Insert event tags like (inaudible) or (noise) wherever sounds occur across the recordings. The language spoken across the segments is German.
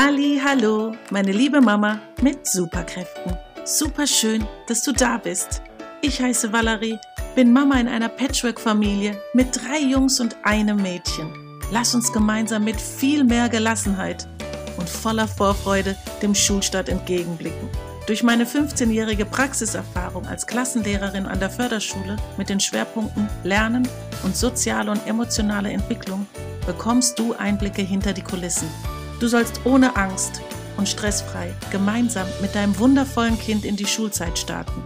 Halli, hallo, meine liebe Mama mit Superkräften. Super schön, dass du da bist. Ich heiße Valerie, bin Mama in einer Patchwork-Familie mit drei Jungs und einem Mädchen. Lass uns gemeinsam mit viel mehr Gelassenheit und voller Vorfreude dem Schulstart entgegenblicken. Durch meine 15-jährige Praxiserfahrung als Klassenlehrerin an der Förderschule mit den Schwerpunkten Lernen und soziale und emotionale Entwicklung bekommst du Einblicke hinter die Kulissen Du sollst ohne Angst und stressfrei gemeinsam mit deinem wundervollen Kind in die Schulzeit starten.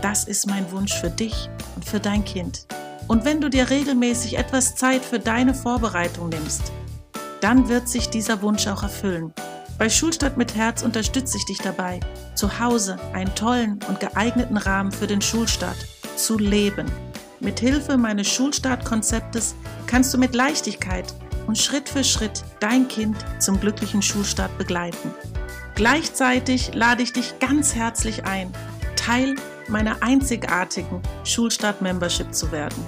Das ist mein Wunsch für dich und für dein Kind. Und wenn du dir regelmäßig etwas Zeit für deine Vorbereitung nimmst, dann wird sich dieser Wunsch auch erfüllen. Bei Schulstadt mit Herz unterstütze ich dich dabei, zu Hause einen tollen und geeigneten Rahmen für den Schulstart zu leben. Mit Hilfe meines Schulstartkonzeptes kannst du mit Leichtigkeit und Schritt für Schritt dein Kind zum glücklichen Schulstart begleiten. Gleichzeitig lade ich dich ganz herzlich ein, Teil meiner einzigartigen Schulstart-Membership zu werden.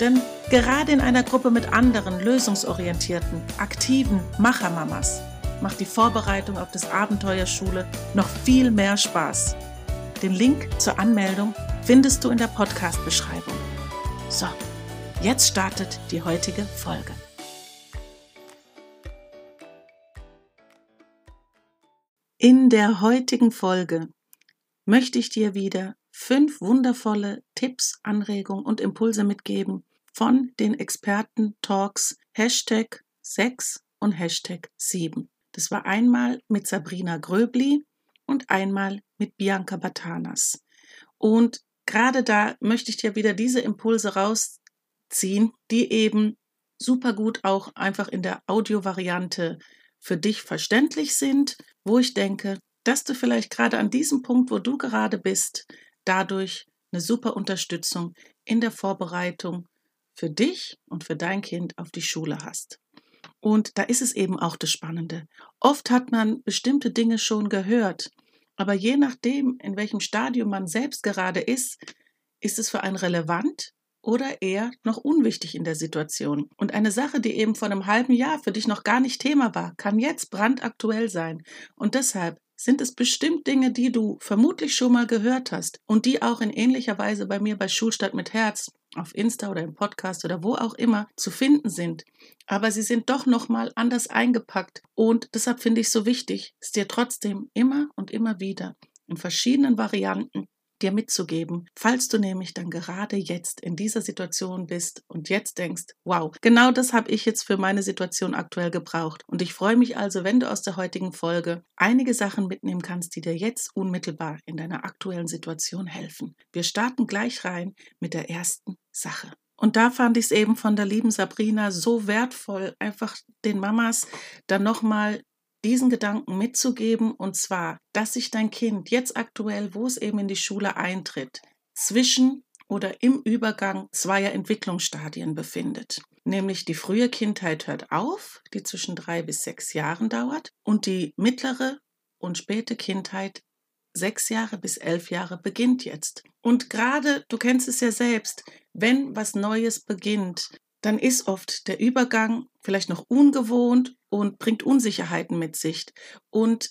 Denn gerade in einer Gruppe mit anderen lösungsorientierten, aktiven Machermamas macht die Vorbereitung auf das Abenteuerschule noch viel mehr Spaß. Den Link zur Anmeldung findest du in der Podcast-Beschreibung. So, jetzt startet die heutige Folge. In der heutigen Folge möchte ich dir wieder fünf wundervolle Tipps, Anregungen und Impulse mitgeben von den Experten-Talks Hashtag 6 und Hashtag 7. Das war einmal mit Sabrina Gröbli und einmal mit Bianca Batanas. Und gerade da möchte ich dir wieder diese Impulse rausziehen, die eben super gut auch einfach in der Audiovariante für dich verständlich sind, wo ich denke, dass du vielleicht gerade an diesem Punkt, wo du gerade bist, dadurch eine super Unterstützung in der Vorbereitung für dich und für dein Kind auf die Schule hast. Und da ist es eben auch das Spannende. Oft hat man bestimmte Dinge schon gehört, aber je nachdem, in welchem Stadium man selbst gerade ist, ist es für einen relevant oder eher noch unwichtig in der Situation. Und eine Sache, die eben vor einem halben Jahr für dich noch gar nicht Thema war, kann jetzt brandaktuell sein. Und deshalb sind es bestimmt Dinge, die du vermutlich schon mal gehört hast und die auch in ähnlicher Weise bei mir bei Schulstadt mit Herz auf Insta oder im Podcast oder wo auch immer zu finden sind. Aber sie sind doch noch mal anders eingepackt und deshalb finde ich es so wichtig, es dir trotzdem immer und immer wieder in verschiedenen Varianten dir mitzugeben, falls du nämlich dann gerade jetzt in dieser Situation bist und jetzt denkst, wow, genau das habe ich jetzt für meine Situation aktuell gebraucht. Und ich freue mich also, wenn du aus der heutigen Folge einige Sachen mitnehmen kannst, die dir jetzt unmittelbar in deiner aktuellen Situation helfen. Wir starten gleich rein mit der ersten Sache. Und da fand ich es eben von der lieben Sabrina so wertvoll, einfach den Mamas dann nochmal diesen Gedanken mitzugeben, und zwar, dass sich dein Kind jetzt aktuell, wo es eben in die Schule eintritt, zwischen oder im Übergang zweier Entwicklungsstadien befindet. Nämlich die frühe Kindheit hört auf, die zwischen drei bis sechs Jahren dauert, und die mittlere und späte Kindheit sechs Jahre bis elf Jahre beginnt jetzt. Und gerade, du kennst es ja selbst, wenn was Neues beginnt, dann ist oft der Übergang vielleicht noch ungewohnt und bringt Unsicherheiten mit sich. Und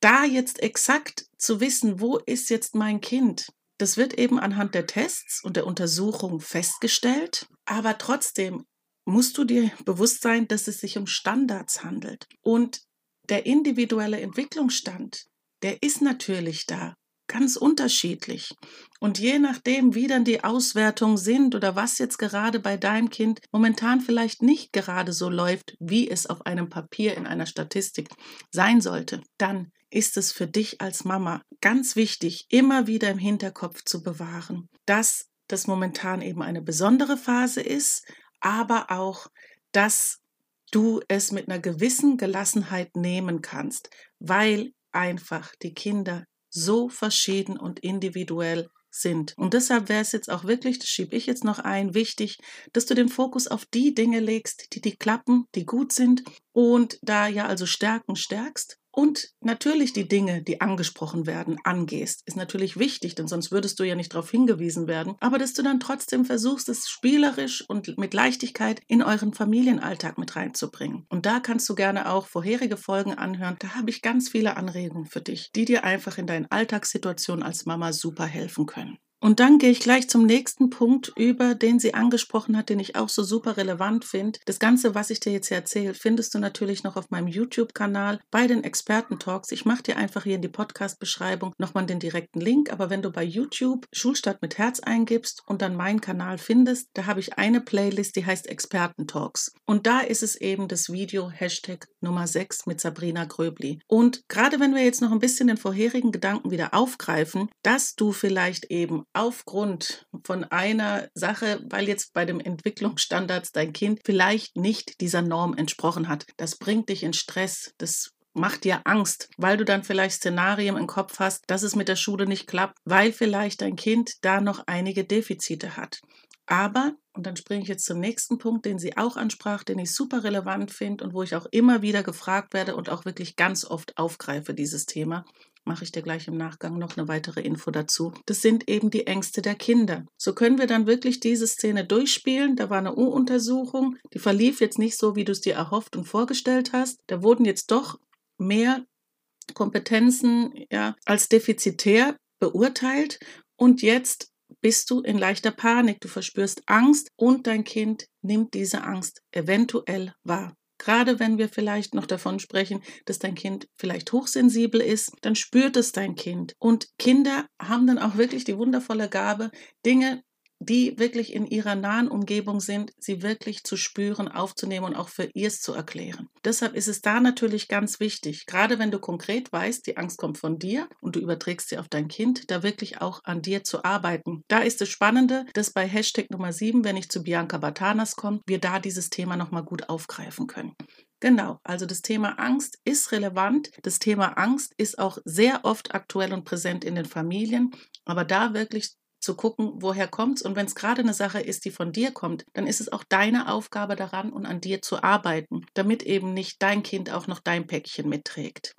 da jetzt exakt zu wissen, wo ist jetzt mein Kind, das wird eben anhand der Tests und der Untersuchung festgestellt, aber trotzdem musst du dir bewusst sein, dass es sich um Standards handelt. Und der individuelle Entwicklungsstand, der ist natürlich da ganz unterschiedlich. Und je nachdem, wie dann die Auswertungen sind oder was jetzt gerade bei deinem Kind momentan vielleicht nicht gerade so läuft, wie es auf einem Papier in einer Statistik sein sollte, dann ist es für dich als Mama ganz wichtig, immer wieder im Hinterkopf zu bewahren, dass das momentan eben eine besondere Phase ist, aber auch, dass du es mit einer gewissen Gelassenheit nehmen kannst, weil einfach die Kinder so verschieden und individuell sind. Und deshalb wäre es jetzt auch wirklich, das schiebe ich jetzt noch ein, wichtig, dass du den Fokus auf die Dinge legst, die die klappen, die gut sind und da ja also Stärken stärkst und natürlich die Dinge, die angesprochen werden, angehst. Ist natürlich wichtig, denn sonst würdest du ja nicht darauf hingewiesen werden. Aber dass du dann trotzdem versuchst, es spielerisch und mit Leichtigkeit in euren Familienalltag mit reinzubringen. Und da kannst du gerne auch vorherige Folgen anhören. Da habe ich ganz viele Anregungen für dich, die dir einfach in deinen Alltagssituationen als Mama super helfen können. Und dann gehe ich gleich zum nächsten Punkt über, den sie angesprochen hat, den ich auch so super relevant finde. Das Ganze, was ich dir jetzt hier erzähle, findest du natürlich noch auf meinem YouTube-Kanal bei den Experten-Talks. Ich mache dir einfach hier in die Podcast-Beschreibung nochmal den direkten Link. Aber wenn du bei YouTube Schulstadt mit Herz eingibst und dann meinen Kanal findest, da habe ich eine Playlist, die heißt Experten-Talks. Und da ist es eben das Video Hashtag Nummer 6 mit Sabrina Gröbli. Und gerade wenn wir jetzt noch ein bisschen den vorherigen Gedanken wieder aufgreifen, dass du vielleicht eben aufgrund von einer Sache, weil jetzt bei dem Entwicklungsstandards dein Kind vielleicht nicht dieser Norm entsprochen hat. Das bringt dich in Stress, das macht dir Angst, weil du dann vielleicht Szenarien im Kopf hast, dass es mit der Schule nicht klappt, weil vielleicht dein Kind da noch einige Defizite hat. Aber, und dann springe ich jetzt zum nächsten Punkt, den sie auch ansprach, den ich super relevant finde und wo ich auch immer wieder gefragt werde und auch wirklich ganz oft aufgreife, dieses Thema mache ich dir gleich im Nachgang noch eine weitere Info dazu. Das sind eben die Ängste der Kinder. So können wir dann wirklich diese Szene durchspielen. Da war eine U-Untersuchung, die verlief jetzt nicht so, wie du es dir erhofft und vorgestellt hast. Da wurden jetzt doch mehr Kompetenzen ja, als defizitär beurteilt und jetzt bist du in leichter Panik, du verspürst Angst und dein Kind nimmt diese Angst eventuell wahr. Gerade wenn wir vielleicht noch davon sprechen, dass dein Kind vielleicht hochsensibel ist, dann spürt es dein Kind. Und Kinder haben dann auch wirklich die wundervolle Gabe, Dinge die wirklich in ihrer nahen Umgebung sind, sie wirklich zu spüren, aufzunehmen und auch für ihrs zu erklären. Deshalb ist es da natürlich ganz wichtig, gerade wenn du konkret weißt, die Angst kommt von dir und du überträgst sie auf dein Kind, da wirklich auch an dir zu arbeiten. Da ist es Spannende, dass bei Hashtag Nummer 7, wenn ich zu Bianca Batanas komme, wir da dieses Thema nochmal gut aufgreifen können. Genau, also das Thema Angst ist relevant. Das Thema Angst ist auch sehr oft aktuell und präsent in den Familien. Aber da wirklich zu gucken, woher kommt es. Und wenn es gerade eine Sache ist, die von dir kommt, dann ist es auch deine Aufgabe daran und an dir zu arbeiten, damit eben nicht dein Kind auch noch dein Päckchen mitträgt.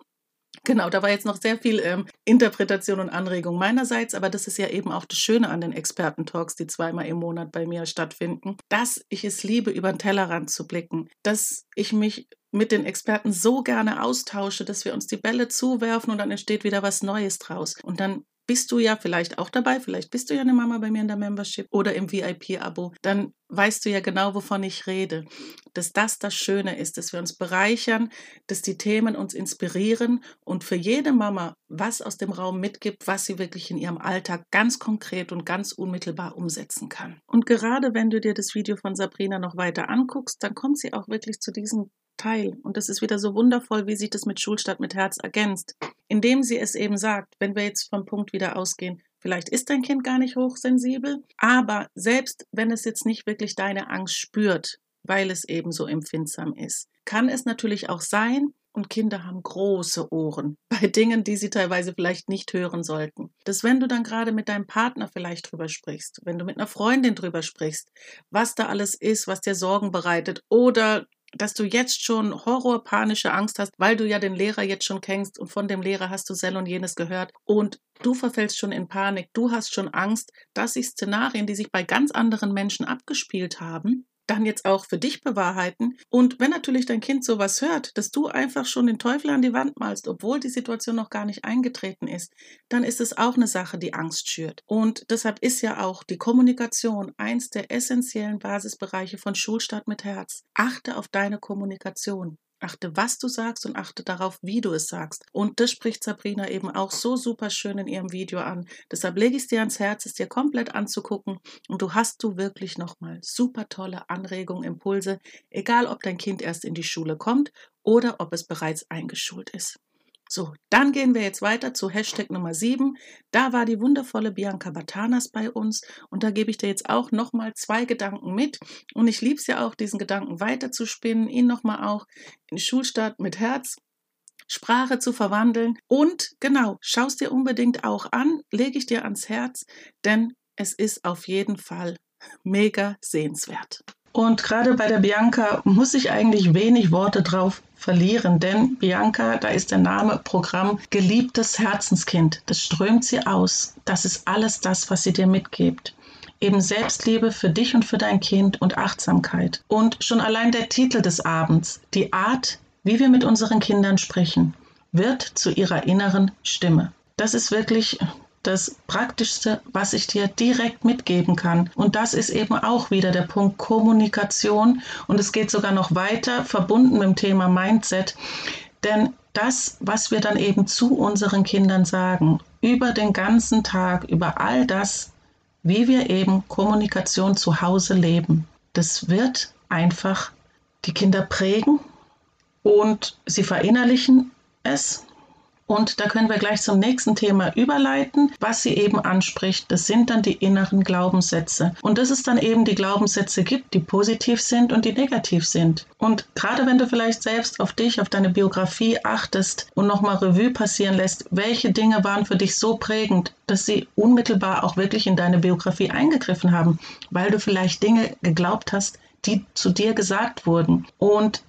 Genau, da war jetzt noch sehr viel ähm, Interpretation und Anregung meinerseits, aber das ist ja eben auch das Schöne an den Experten-Talks, die zweimal im Monat bei mir stattfinden, dass ich es liebe, über den Tellerrand zu blicken, dass ich mich mit den Experten so gerne austausche, dass wir uns die Bälle zuwerfen und dann entsteht wieder was Neues draus. Und dann bist du ja vielleicht auch dabei, vielleicht bist du ja eine Mama bei mir in der Membership oder im VIP-Abo, dann weißt du ja genau, wovon ich rede. Dass das das Schöne ist, dass wir uns bereichern, dass die Themen uns inspirieren und für jede Mama was aus dem Raum mitgibt, was sie wirklich in ihrem Alltag ganz konkret und ganz unmittelbar umsetzen kann. Und gerade wenn du dir das Video von Sabrina noch weiter anguckst, dann kommt sie auch wirklich zu diesem Teil. Und das ist wieder so wundervoll, wie sich das mit Schulstadt mit Herz ergänzt. Indem sie es eben sagt, wenn wir jetzt vom Punkt wieder ausgehen, vielleicht ist dein Kind gar nicht hochsensibel, aber selbst wenn es jetzt nicht wirklich deine Angst spürt, weil es eben so empfindsam ist, kann es natürlich auch sein, und Kinder haben große Ohren (laughs) bei Dingen, die sie teilweise vielleicht nicht hören sollten. Dass wenn du dann gerade mit deinem Partner vielleicht drüber sprichst, wenn du mit einer Freundin drüber sprichst, was da alles ist, was dir Sorgen bereitet oder dass du jetzt schon horrorpanische Angst hast, weil du ja den Lehrer jetzt schon kennst und von dem Lehrer hast du Sell und jenes gehört und du verfällst schon in Panik, du hast schon Angst, dass sich Szenarien, die sich bei ganz anderen Menschen abgespielt haben, dann jetzt auch für dich bewahrheiten. Und wenn natürlich dein Kind sowas hört, dass du einfach schon den Teufel an die Wand malst, obwohl die Situation noch gar nicht eingetreten ist, dann ist es auch eine Sache, die Angst schürt. Und deshalb ist ja auch die Kommunikation eins der essentiellen Basisbereiche von Schulstart mit Herz. Achte auf deine Kommunikation. Achte, was du sagst und achte darauf, wie du es sagst. Und das spricht Sabrina eben auch so super schön in ihrem Video an. Deshalb lege ich es dir ans Herz, es dir komplett anzugucken und du hast du wirklich nochmal super tolle Anregungen, Impulse, egal ob dein Kind erst in die Schule kommt oder ob es bereits eingeschult ist. So, dann gehen wir jetzt weiter zu Hashtag Nummer 7. Da war die wundervolle Bianca Batanas bei uns und da gebe ich dir jetzt auch nochmal zwei Gedanken mit. Und ich liebe es ja auch, diesen Gedanken weiter zu spinnen, ihn nochmal auch in Schulstart mit Herz Sprache zu verwandeln. Und genau, schaust dir unbedingt auch an, lege ich dir ans Herz, denn es ist auf jeden Fall mega sehenswert. Und gerade bei der Bianca muss ich eigentlich wenig Worte drauf verlieren, denn Bianca, da ist der Name Programm geliebtes Herzenskind. Das strömt sie aus. Das ist alles das, was sie dir mitgibt. Eben Selbstliebe für dich und für dein Kind und Achtsamkeit. Und schon allein der Titel des Abends, die Art, wie wir mit unseren Kindern sprechen, wird zu ihrer inneren Stimme. Das ist wirklich das Praktischste, was ich dir direkt mitgeben kann. Und das ist eben auch wieder der Punkt Kommunikation. Und es geht sogar noch weiter, verbunden mit dem Thema Mindset. Denn das, was wir dann eben zu unseren Kindern sagen, über den ganzen Tag, über all das, wie wir eben Kommunikation zu Hause leben, das wird einfach die Kinder prägen und sie verinnerlichen es und da können wir gleich zum nächsten Thema überleiten, was sie eben anspricht. Das sind dann die inneren Glaubenssätze. Und dass es dann eben die Glaubenssätze gibt, die positiv sind und die negativ sind. Und gerade wenn du vielleicht selbst auf dich, auf deine Biografie achtest und nochmal Revue passieren lässt, welche Dinge waren für dich so prägend, dass sie unmittelbar auch wirklich in deine Biografie eingegriffen haben, weil du vielleicht Dinge geglaubt hast, die zu dir gesagt wurden. Und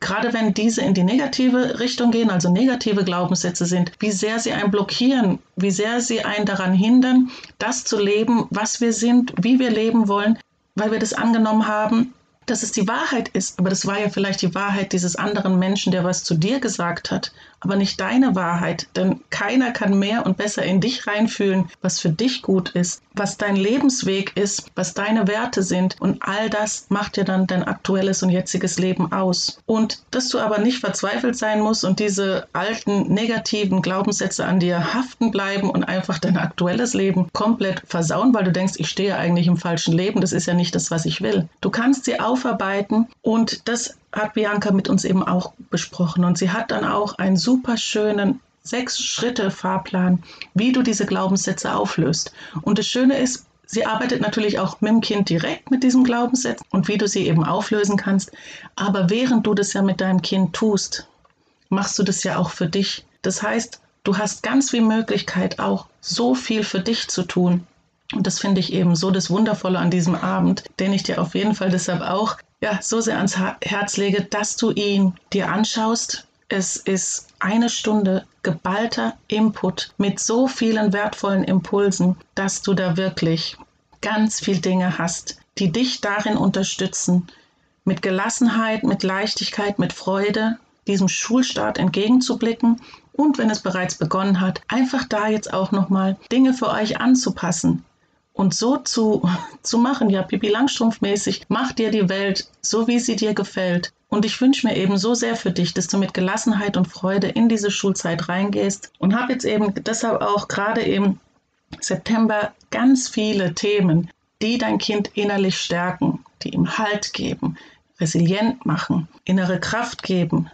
gerade wenn diese in die negative Richtung gehen, also negative Glaubenssätze sind, wie sehr sie einen blockieren, wie sehr sie einen daran hindern, das zu leben, was wir sind, wie wir leben wollen, weil wir das angenommen haben, dass es die Wahrheit ist. Aber das war ja vielleicht die Wahrheit dieses anderen Menschen, der was zu dir gesagt hat, aber nicht deine Wahrheit. Denn keiner kann mehr und besser in dich reinfühlen, was für dich gut ist, was dein Lebensweg ist, was deine Werte sind. Und all das macht ja dann dein aktuelles und jetziges Leben aus. Und dass du aber nicht verzweifelt sein musst und diese alten negativen Glaubenssätze an dir haften bleiben und einfach dein aktuelles Leben komplett versauen, weil du denkst, ich stehe eigentlich im falschen Leben. Das ist ja nicht das, was ich will. Du kannst sie aufarbeiten und das hat Bianca mit uns eben auch besprochen. Und sie hat dann auch einen super schönen sechs Schritte Fahrplan, wie du diese Glaubenssätze auflöst. Und das Schöne ist, sie arbeitet natürlich auch mit dem Kind direkt mit diesem Glaubenssatz und wie du sie eben auflösen kannst. Aber während du das ja mit deinem Kind tust, machst du das ja auch für dich. Das heißt, du hast ganz viel Möglichkeit auch so viel für dich zu tun. Und das finde ich eben so das Wundervolle an diesem Abend, den ich dir auf jeden Fall deshalb auch ja, so sehr ans Herz lege, dass du ihn dir anschaust. Es ist eine Stunde geballter Input mit so vielen wertvollen Impulsen, dass du da wirklich ganz viel Dinge hast, die dich darin unterstützen, mit Gelassenheit, mit Leichtigkeit, mit Freude diesem Schulstart entgegenzublicken und wenn es bereits begonnen hat, einfach da jetzt auch nochmal Dinge für euch anzupassen, und so zu, (laughs) zu machen, ja, Pipi Langstrumpf-mäßig, mach dir die Welt so, wie sie dir gefällt. Und ich wünsche mir eben so sehr für dich, dass du mit Gelassenheit und Freude in diese Schulzeit reingehst und habe jetzt eben deshalb auch gerade im September ganz viele Themen, die dein Kind innerlich stärken, die ihm Halt geben, resilient machen, innere Kraft geben,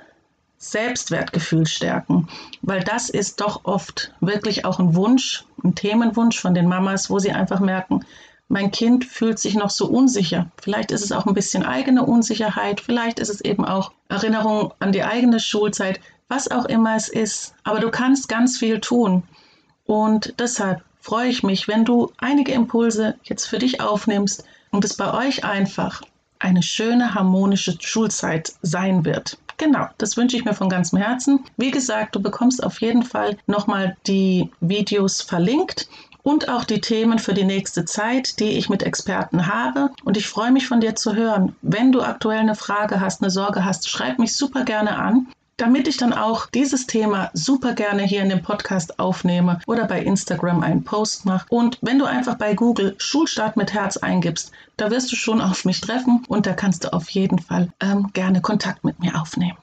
Selbstwertgefühl stärken, weil das ist doch oft wirklich auch ein Wunsch, ein Themenwunsch von den Mamas, wo sie einfach merken, mein Kind fühlt sich noch so unsicher. Vielleicht ist es auch ein bisschen eigene Unsicherheit, vielleicht ist es eben auch Erinnerung an die eigene Schulzeit, was auch immer es ist. Aber du kannst ganz viel tun. Und deshalb freue ich mich, wenn du einige Impulse jetzt für dich aufnimmst und es bei euch einfach eine schöne, harmonische Schulzeit sein wird. Genau, das wünsche ich mir von ganzem Herzen. Wie gesagt, du bekommst auf jeden Fall nochmal die Videos verlinkt und auch die Themen für die nächste Zeit, die ich mit Experten habe. Und ich freue mich von dir zu hören. Wenn du aktuell eine Frage hast, eine Sorge hast, schreib mich super gerne an damit ich dann auch dieses Thema super gerne hier in dem Podcast aufnehme oder bei Instagram einen Post mache. Und wenn du einfach bei Google Schulstart mit Herz eingibst, da wirst du schon auf mich treffen und da kannst du auf jeden Fall ähm, gerne Kontakt mit mir aufnehmen.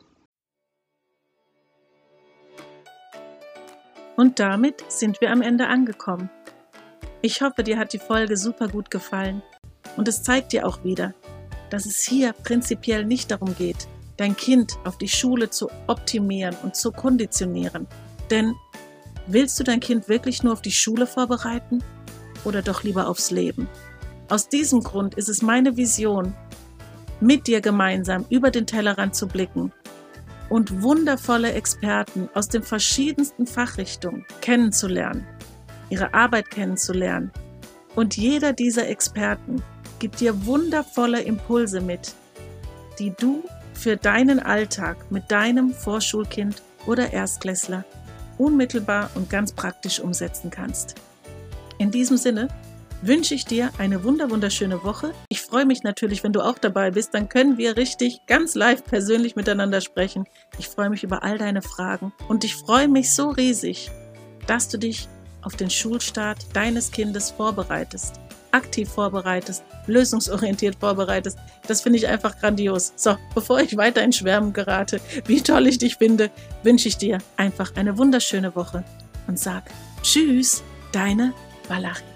Und damit sind wir am Ende angekommen. Ich hoffe, dir hat die Folge super gut gefallen und es zeigt dir auch wieder, dass es hier prinzipiell nicht darum geht, dein Kind auf die Schule zu optimieren und zu konditionieren. Denn willst du dein Kind wirklich nur auf die Schule vorbereiten oder doch lieber aufs Leben? Aus diesem Grund ist es meine Vision, mit dir gemeinsam über den Tellerrand zu blicken und wundervolle Experten aus den verschiedensten Fachrichtungen kennenzulernen, ihre Arbeit kennenzulernen. Und jeder dieser Experten gibt dir wundervolle Impulse mit, die du für deinen Alltag mit deinem Vorschulkind oder Erstklässler unmittelbar und ganz praktisch umsetzen kannst. In diesem Sinne wünsche ich dir eine wunderschöne Woche. Ich freue mich natürlich, wenn du auch dabei bist. Dann können wir richtig ganz live persönlich miteinander sprechen. Ich freue mich über all deine Fragen und ich freue mich so riesig, dass du dich auf den Schulstart deines Kindes vorbereitest, aktiv vorbereitest, lösungsorientiert vorbereitest. Das finde ich einfach grandios. So, bevor ich weiter in Schwärmen gerate, wie toll ich dich finde, wünsche ich dir einfach eine wunderschöne Woche und sag Tschüss, deine Valerie.